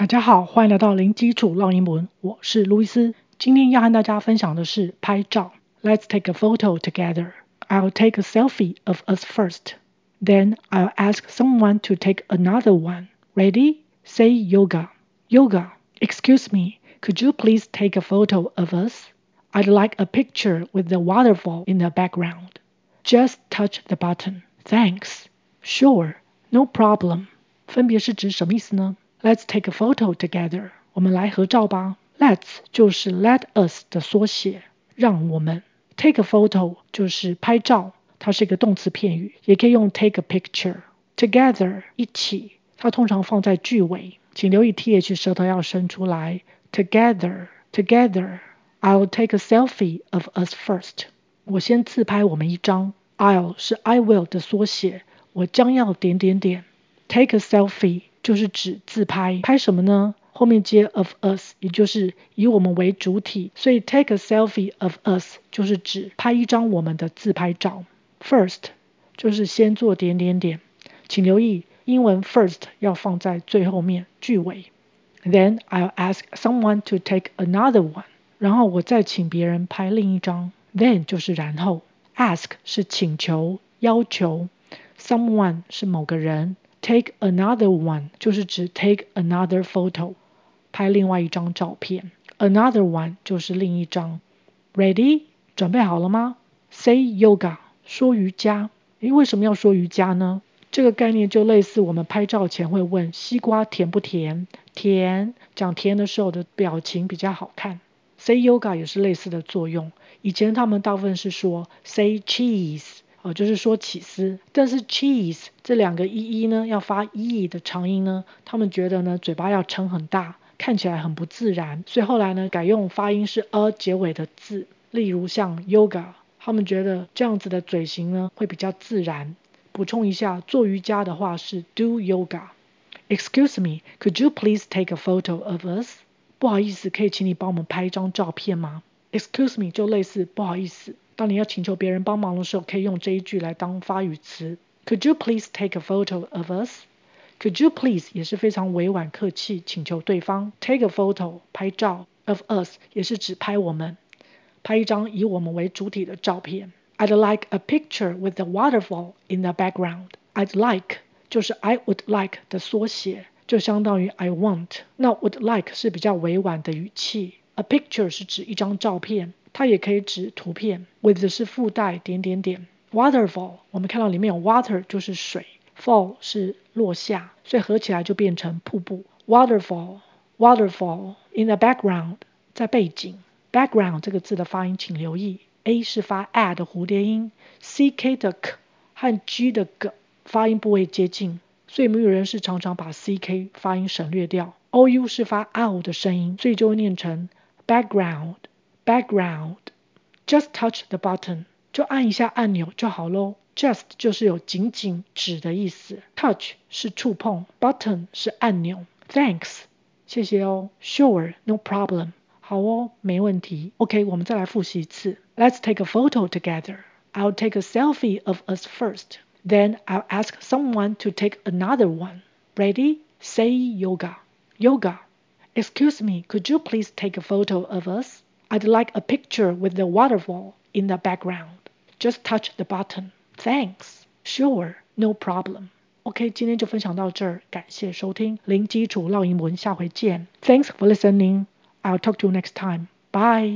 大家好，欢迎来到零基础绕英文，我是路易斯。今天要和大家分享的是拍照。Let's take a photo together. I'll take a selfie of us first. Then I'll ask someone to take another one. Ready? Say yoga. Yoga. Excuse me, could you please take a photo of us? I'd like a picture with the waterfall in the background. Just touch the button. Thanks. Sure. No problem. 分别是指什么意思呢 ？Let's take a photo together. 我们来合照吧。Let's 就是 let us 的缩写，让我们。Take a photo 就是拍照，它是一个动词片语，也可以用 take a picture。Together 一起，它通常放在句尾，请留意 th 舌头要伸出来。Together, together, I'll take a selfie of us first。我先自拍我们一张。I'll 是 I will 的缩写，我将要点点点。Take a selfie 就是指自拍，拍什么呢？后面接 of us，也就是以我们为主体，所以 take a selfie of us 就是指拍一张我们的自拍照。First 就是先做点点点，请留意英文 first 要放在最后面句尾。Then I'll ask someone to take another one，然后我再请别人拍另一张。Then 就是然后，ask 是请求、要求，someone 是某个人，take another one 就是指 take another photo。拍另外一张照片，another one 就是另一张。Ready？准备好了吗？Say yoga，说瑜伽。诶，为什么要说瑜伽呢？这个概念就类似我们拍照前会问西瓜甜不甜？甜，讲甜的时候的表情比较好看。Say yoga 也是类似的作用。以前他们大部分是说 say cheese，哦，就是说起司。但是 cheese 这两个 e e 呢，要发 e 的长音呢，他们觉得呢，嘴巴要撑很大。看起来很不自然，所以后来呢，改用发音是 a 结尾的字，例如像 yoga，他们觉得这样子的嘴型呢会比较自然。补充一下，做瑜伽的话是 do yoga。Excuse me, could you please take a photo of us？不好意思，可以请你帮我们拍一张照片吗？Excuse me 就类似不好意思，当你要请求别人帮忙的时候，可以用这一句来当发语词。Could you please take a photo of us？Could you please 也是非常委婉客气，请求对方 take a photo 拍照 of us 也是指拍我们，拍一张以我们为主体的照片。I'd like a picture with the waterfall in the background. I'd like 就是 I would like 的缩写，就相当于 I want。那 would like 是比较委婉的语气。A picture 是指一张照片，它也可以指图片。With 是附带点点点。Waterfall 我们看到里面有 water 就是水。fall 是落下，所以合起来就变成瀑布。Waterfall，waterfall in the background 在背景。background 这个字的发音请留意，a 是发 a 的蝴蝶音，ck 的 k 和 g 的 g 发音部位接近，所以母语人士常常把 ck 发音省略掉。ou 是发 ow 的声音，所以就会念成 background。Background, just touch the button，就按一下按钮就好喽。Just 就是有仅仅指的意思，touch 是触碰，button 是按钮。Thanks，谢谢哦。Sure，no problem，好哦，没问题。OK，我们再来复习一次。Let's take a photo together. I'll take a selfie of us first. Then I'll ask someone to take another one. Ready? Say yoga. Yoga. Excuse me, could you please take a photo of us? I'd like a picture with the waterfall in the background. Just touch the button. Thanks. Sure. No problem. OK，今天就分享到这儿，感谢收听零基础绕英文，下回见。Thanks for listening. I'll talk to you next time. Bye.